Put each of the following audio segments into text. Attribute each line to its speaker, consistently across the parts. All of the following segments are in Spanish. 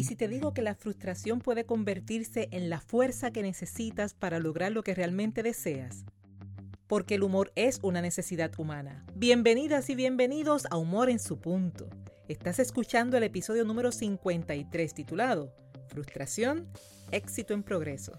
Speaker 1: ¿Y si te digo que la frustración puede convertirse en la fuerza que necesitas para lograr lo que realmente deseas? Porque el humor es una necesidad humana. Bienvenidas y bienvenidos a Humor en su punto. Estás escuchando el episodio número 53 titulado Frustración, éxito en progreso.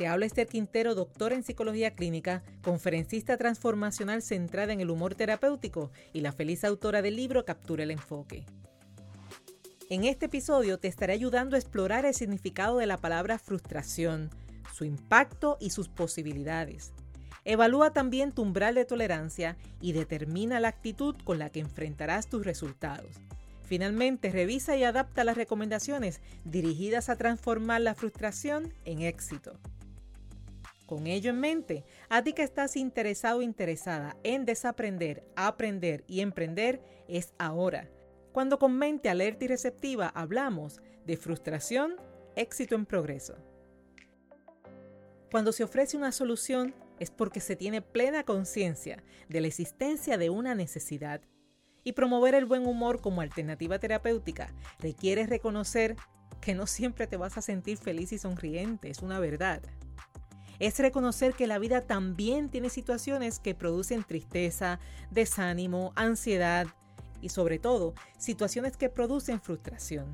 Speaker 1: Te habla Esther Quintero, doctora en psicología clínica, conferencista transformacional centrada en el humor terapéutico y la feliz autora del libro Captura el enfoque. En este episodio te estaré ayudando a explorar el significado de la palabra frustración, su impacto y sus posibilidades. Evalúa también tu umbral de tolerancia y determina la actitud con la que enfrentarás tus resultados. Finalmente, revisa y adapta las recomendaciones dirigidas a transformar la frustración en éxito. Con ello en mente, a ti que estás interesado o interesada en desaprender, aprender y emprender, es ahora. Cuando con mente alerta y receptiva hablamos de frustración, éxito en progreso. Cuando se ofrece una solución es porque se tiene plena conciencia de la existencia de una necesidad. Y promover el buen humor como alternativa terapéutica requiere reconocer que no siempre te vas a sentir feliz y sonriente, es una verdad es reconocer que la vida también tiene situaciones que producen tristeza, desánimo, ansiedad y sobre todo situaciones que producen frustración.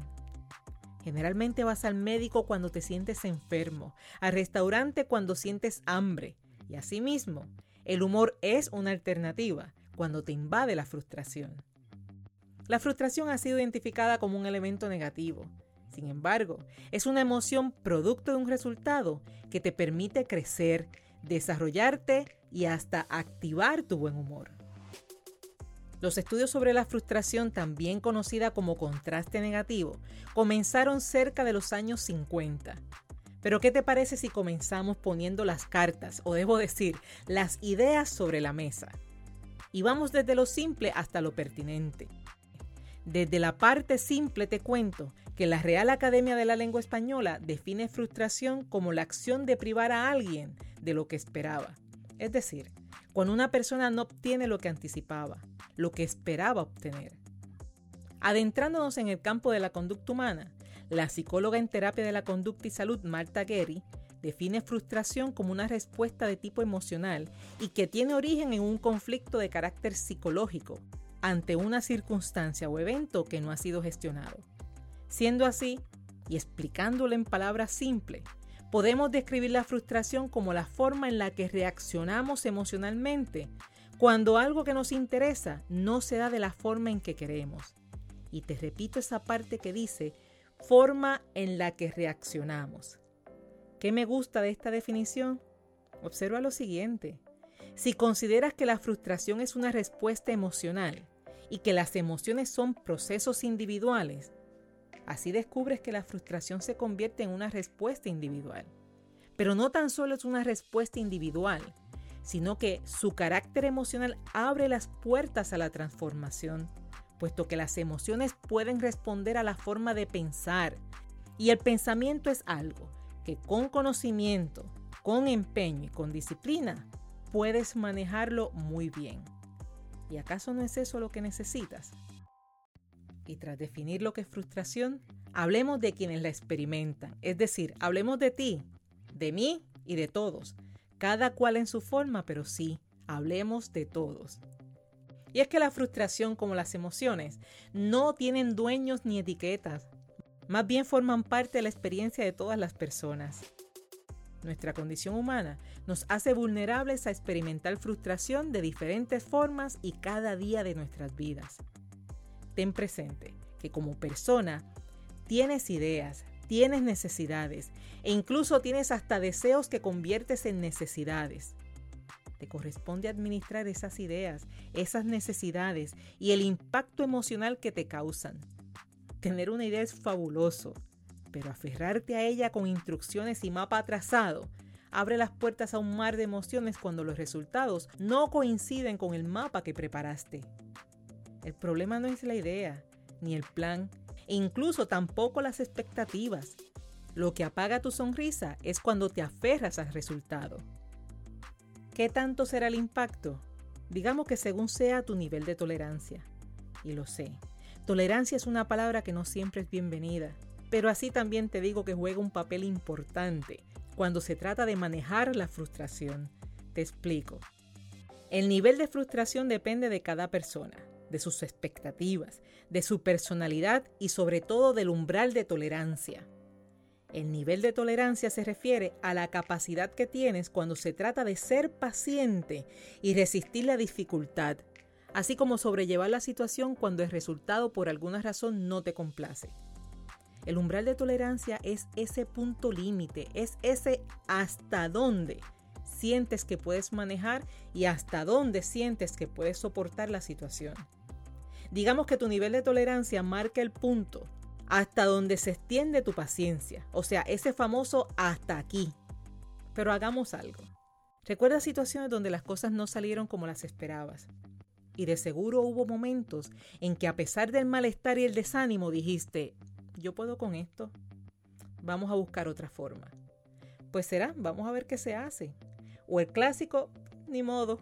Speaker 1: Generalmente vas al médico cuando te sientes enfermo, al restaurante cuando sientes hambre y asimismo, el humor es una alternativa cuando te invade la frustración. La frustración ha sido identificada como un elemento negativo, sin embargo, es una emoción producto de un resultado que te permite crecer, desarrollarte y hasta activar tu buen humor. Los estudios sobre la frustración, también conocida como contraste negativo, comenzaron cerca de los años 50. Pero ¿qué te parece si comenzamos poniendo las cartas, o debo decir, las ideas sobre la mesa? Y vamos desde lo simple hasta lo pertinente. Desde la parte simple te cuento que la Real Academia de la Lengua Española define frustración como la acción de privar a alguien de lo que esperaba. Es decir, cuando una persona no obtiene lo que anticipaba, lo que esperaba obtener. Adentrándonos en el campo de la conducta humana, la psicóloga en terapia de la conducta y salud Marta Gary define frustración como una respuesta de tipo emocional y que tiene origen en un conflicto de carácter psicológico ante una circunstancia o evento que no ha sido gestionado. Siendo así, y explicándolo en palabras simples, podemos describir la frustración como la forma en la que reaccionamos emocionalmente cuando algo que nos interesa no se da de la forma en que queremos. Y te repito esa parte que dice, forma en la que reaccionamos. ¿Qué me gusta de esta definición? Observa lo siguiente. Si consideras que la frustración es una respuesta emocional, y que las emociones son procesos individuales, así descubres que la frustración se convierte en una respuesta individual. Pero no tan solo es una respuesta individual, sino que su carácter emocional abre las puertas a la transformación, puesto que las emociones pueden responder a la forma de pensar, y el pensamiento es algo que con conocimiento, con empeño y con disciplina puedes manejarlo muy bien. ¿Y acaso no es eso lo que necesitas? Y tras definir lo que es frustración, hablemos de quienes la experimentan. Es decir, hablemos de ti, de mí y de todos. Cada cual en su forma, pero sí, hablemos de todos. Y es que la frustración como las emociones no tienen dueños ni etiquetas. Más bien forman parte de la experiencia de todas las personas. Nuestra condición humana nos hace vulnerables a experimentar frustración de diferentes formas y cada día de nuestras vidas. Ten presente que como persona tienes ideas, tienes necesidades e incluso tienes hasta deseos que conviertes en necesidades. te corresponde administrar esas ideas, esas necesidades y el impacto emocional que te causan. Tener una idea es fabuloso, pero aferrarte a ella con instrucciones y mapa atrasado abre las puertas a un mar de emociones cuando los resultados no coinciden con el mapa que preparaste. El problema no es la idea, ni el plan, e incluso tampoco las expectativas. Lo que apaga tu sonrisa es cuando te aferras al resultado. ¿Qué tanto será el impacto? Digamos que según sea tu nivel de tolerancia. Y lo sé. Tolerancia es una palabra que no siempre es bienvenida, pero así también te digo que juega un papel importante cuando se trata de manejar la frustración. Te explico. El nivel de frustración depende de cada persona, de sus expectativas, de su personalidad y sobre todo del umbral de tolerancia. El nivel de tolerancia se refiere a la capacidad que tienes cuando se trata de ser paciente y resistir la dificultad, así como sobrellevar la situación cuando el resultado por alguna razón no te complace. El umbral de tolerancia es ese punto límite, es ese hasta dónde sientes que puedes manejar y hasta dónde sientes que puedes soportar la situación. Digamos que tu nivel de tolerancia marca el punto hasta donde se extiende tu paciencia, o sea, ese famoso hasta aquí. Pero hagamos algo. Recuerda situaciones donde las cosas no salieron como las esperabas. Y de seguro hubo momentos en que a pesar del malestar y el desánimo dijiste, yo puedo con esto, vamos a buscar otra forma. Pues será, vamos a ver qué se hace. O el clásico, ni modo.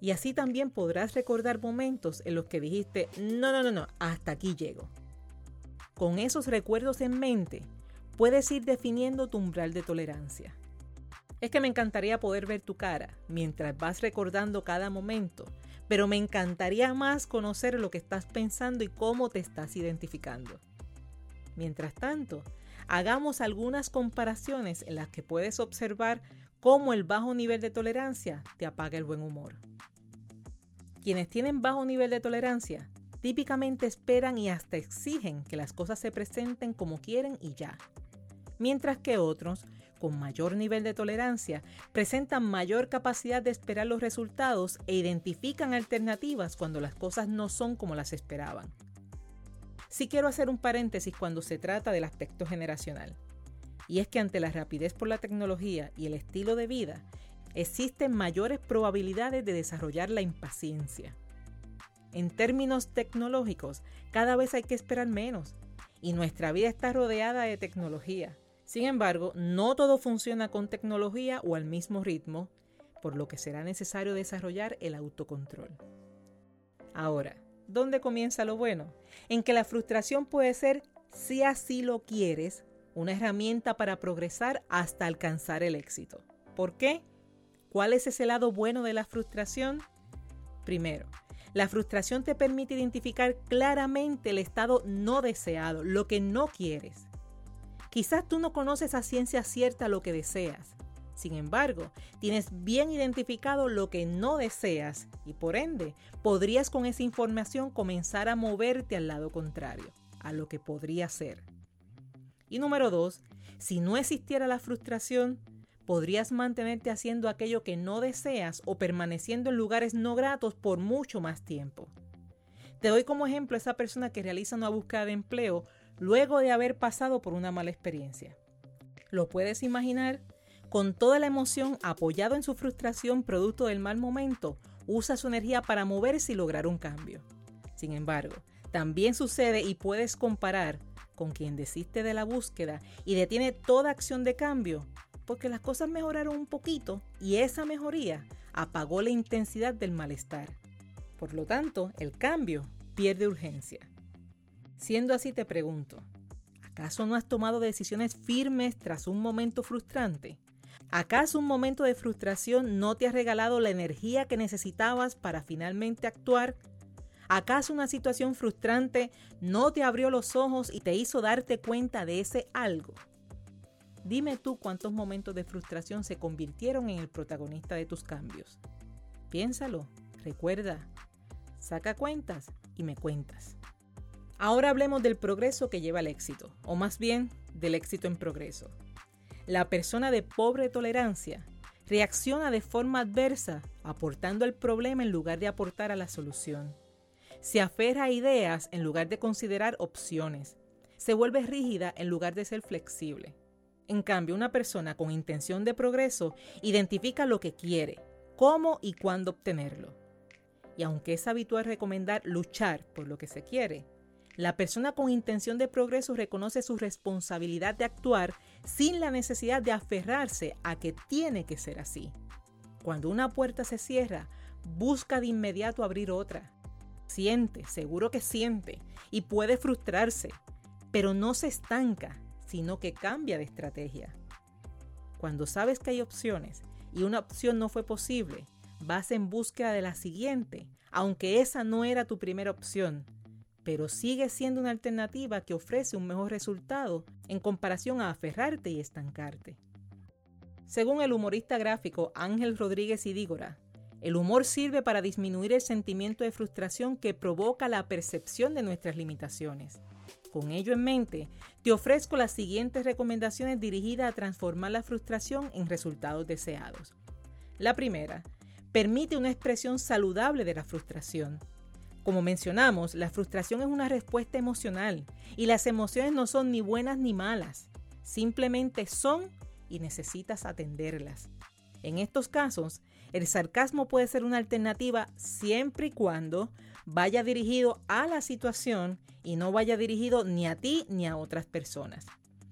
Speaker 1: Y así también podrás recordar momentos en los que dijiste, no, no, no, no, hasta aquí llego. Con esos recuerdos en mente, puedes ir definiendo tu umbral de tolerancia. Es que me encantaría poder ver tu cara mientras vas recordando cada momento, pero me encantaría más conocer lo que estás pensando y cómo te estás identificando. Mientras tanto, hagamos algunas comparaciones en las que puedes observar cómo el bajo nivel de tolerancia te apaga el buen humor. Quienes tienen bajo nivel de tolerancia típicamente esperan y hasta exigen que las cosas se presenten como quieren y ya. Mientras que otros, con mayor nivel de tolerancia, presentan mayor capacidad de esperar los resultados e identifican alternativas cuando las cosas no son como las esperaban. Sí quiero hacer un paréntesis cuando se trata del aspecto generacional. Y es que ante la rapidez por la tecnología y el estilo de vida, existen mayores probabilidades de desarrollar la impaciencia. En términos tecnológicos, cada vez hay que esperar menos y nuestra vida está rodeada de tecnología. Sin embargo, no todo funciona con tecnología o al mismo ritmo, por lo que será necesario desarrollar el autocontrol. Ahora, ¿dónde comienza lo bueno? En que la frustración puede ser, si así lo quieres, una herramienta para progresar hasta alcanzar el éxito. ¿Por qué? ¿Cuál es ese lado bueno de la frustración? Primero, la frustración te permite identificar claramente el estado no deseado, lo que no quieres. Quizás tú no conoces a ciencia cierta lo que deseas. Sin embargo, tienes bien identificado lo que no deseas y por ende podrías con esa información comenzar a moverte al lado contrario, a lo que podría ser. Y número dos, si no existiera la frustración, podrías mantenerte haciendo aquello que no deseas o permaneciendo en lugares no gratos por mucho más tiempo. Te doy como ejemplo a esa persona que realiza una búsqueda de empleo luego de haber pasado por una mala experiencia. ¿Lo puedes imaginar? Con toda la emoción, apoyado en su frustración producto del mal momento, usa su energía para moverse y lograr un cambio. Sin embargo, también sucede y puedes comparar con quien desiste de la búsqueda y detiene toda acción de cambio porque las cosas mejoraron un poquito y esa mejoría apagó la intensidad del malestar. Por lo tanto, el cambio pierde urgencia. Siendo así, te pregunto, ¿acaso no has tomado decisiones firmes tras un momento frustrante? ¿Acaso un momento de frustración no te ha regalado la energía que necesitabas para finalmente actuar? ¿Acaso una situación frustrante no te abrió los ojos y te hizo darte cuenta de ese algo? Dime tú cuántos momentos de frustración se convirtieron en el protagonista de tus cambios. Piénsalo, recuerda, saca cuentas y me cuentas. Ahora hablemos del progreso que lleva al éxito, o más bien del éxito en progreso. La persona de pobre tolerancia reacciona de forma adversa, aportando al problema en lugar de aportar a la solución. Se aferra a ideas en lugar de considerar opciones. Se vuelve rígida en lugar de ser flexible. En cambio, una persona con intención de progreso identifica lo que quiere, cómo y cuándo obtenerlo. Y aunque es habitual recomendar luchar por lo que se quiere, la persona con intención de progreso reconoce su responsabilidad de actuar sin la necesidad de aferrarse a que tiene que ser así. Cuando una puerta se cierra, busca de inmediato abrir otra. Siente, seguro que siente, y puede frustrarse, pero no se estanca, sino que cambia de estrategia. Cuando sabes que hay opciones y una opción no fue posible, vas en búsqueda de la siguiente, aunque esa no era tu primera opción, pero sigue siendo una alternativa que ofrece un mejor resultado en comparación a aferrarte y estancarte. Según el humorista gráfico Ángel Rodríguez Idígora, el humor sirve para disminuir el sentimiento de frustración que provoca la percepción de nuestras limitaciones. Con ello en mente, te ofrezco las siguientes recomendaciones dirigidas a transformar la frustración en resultados deseados. La primera, permite una expresión saludable de la frustración. Como mencionamos, la frustración es una respuesta emocional y las emociones no son ni buenas ni malas, simplemente son y necesitas atenderlas. En estos casos, el sarcasmo puede ser una alternativa siempre y cuando vaya dirigido a la situación y no vaya dirigido ni a ti ni a otras personas.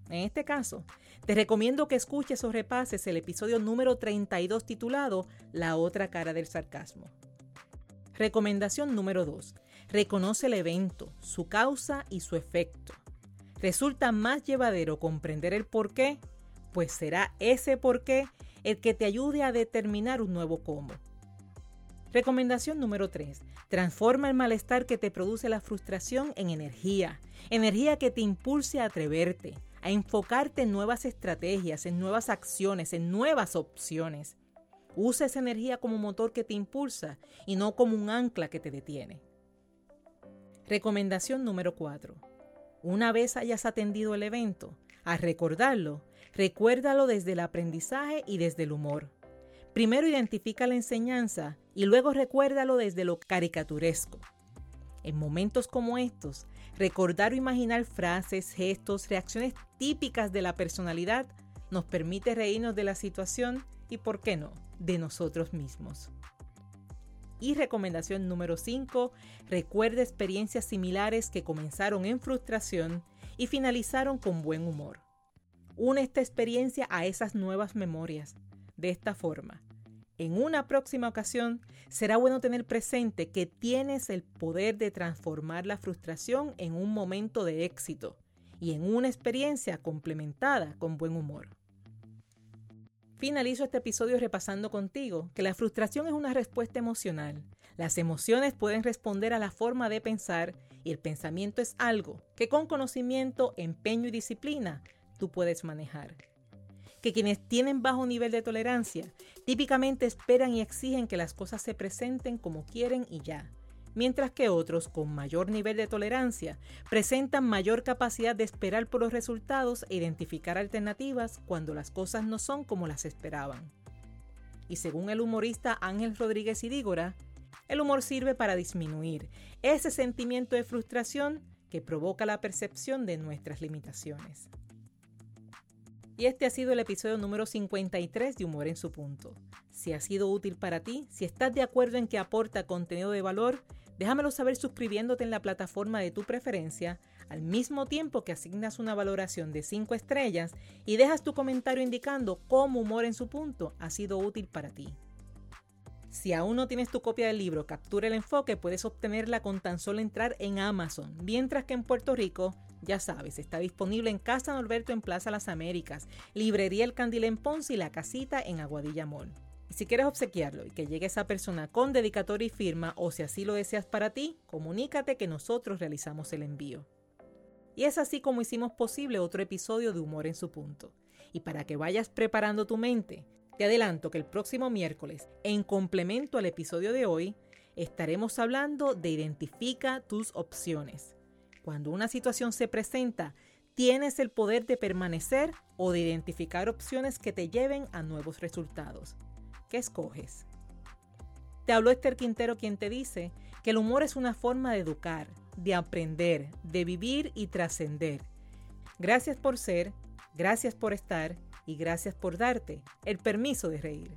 Speaker 1: En este caso, te recomiendo que escuches o repases el episodio número 32 titulado La otra cara del sarcasmo. Recomendación número 2. Reconoce el evento, su causa y su efecto. ¿Resulta más llevadero comprender el por qué? Pues será ese por qué el que te ayude a determinar un nuevo cómo. Recomendación número 3. Transforma el malestar que te produce la frustración en energía. Energía que te impulse a atreverte, a enfocarte en nuevas estrategias, en nuevas acciones, en nuevas opciones. Usa esa energía como motor que te impulsa y no como un ancla que te detiene. Recomendación número 4. Una vez hayas atendido el evento, al recordarlo, recuérdalo desde el aprendizaje y desde el humor. Primero identifica la enseñanza y luego recuérdalo desde lo caricaturesco. En momentos como estos, recordar o imaginar frases, gestos, reacciones típicas de la personalidad nos permite reírnos de la situación y, ¿por qué no?, de nosotros mismos. Y recomendación número 5, recuerda experiencias similares que comenzaron en frustración y finalizaron con buen humor. Une esta experiencia a esas nuevas memorias. De esta forma, en una próxima ocasión, será bueno tener presente que tienes el poder de transformar la frustración en un momento de éxito y en una experiencia complementada con buen humor. Finalizo este episodio repasando contigo que la frustración es una respuesta emocional. Las emociones pueden responder a la forma de pensar y el pensamiento es algo que con conocimiento, empeño y disciplina tú puedes manejar. Que quienes tienen bajo nivel de tolerancia típicamente esperan y exigen que las cosas se presenten como quieren y ya mientras que otros con mayor nivel de tolerancia presentan mayor capacidad de esperar por los resultados e identificar alternativas cuando las cosas no son como las esperaban. Y según el humorista Ángel Rodríguez Idígora, el humor sirve para disminuir ese sentimiento de frustración que provoca la percepción de nuestras limitaciones. Y este ha sido el episodio número 53 de Humor en su punto. Si ha sido útil para ti, si estás de acuerdo en que aporta contenido de valor, Déjamelo saber suscribiéndote en la plataforma de tu preferencia, al mismo tiempo que asignas una valoración de 5 estrellas y dejas tu comentario indicando cómo Humor en su punto ha sido útil para ti. Si aún no tienes tu copia del libro Captura el Enfoque, puedes obtenerla con tan solo entrar en Amazon, mientras que en Puerto Rico, ya sabes, está disponible en Casa Norberto en Plaza Las Américas, Librería El Candil en Ponce y La Casita en Aguadilla Mall si quieres obsequiarlo y que llegue esa persona con dedicatoria y firma, o si así lo deseas para ti, comunícate que nosotros realizamos el envío. Y es así como hicimos posible otro episodio de Humor en su punto. Y para que vayas preparando tu mente, te adelanto que el próximo miércoles, en complemento al episodio de hoy, estaremos hablando de identifica tus opciones. Cuando una situación se presenta, tienes el poder de permanecer o de identificar opciones que te lleven a nuevos resultados. ¿Qué escoges? Te habló Esther Quintero quien te dice que el humor es una forma de educar, de aprender, de vivir y trascender. Gracias por ser, gracias por estar y gracias por darte el permiso de reír.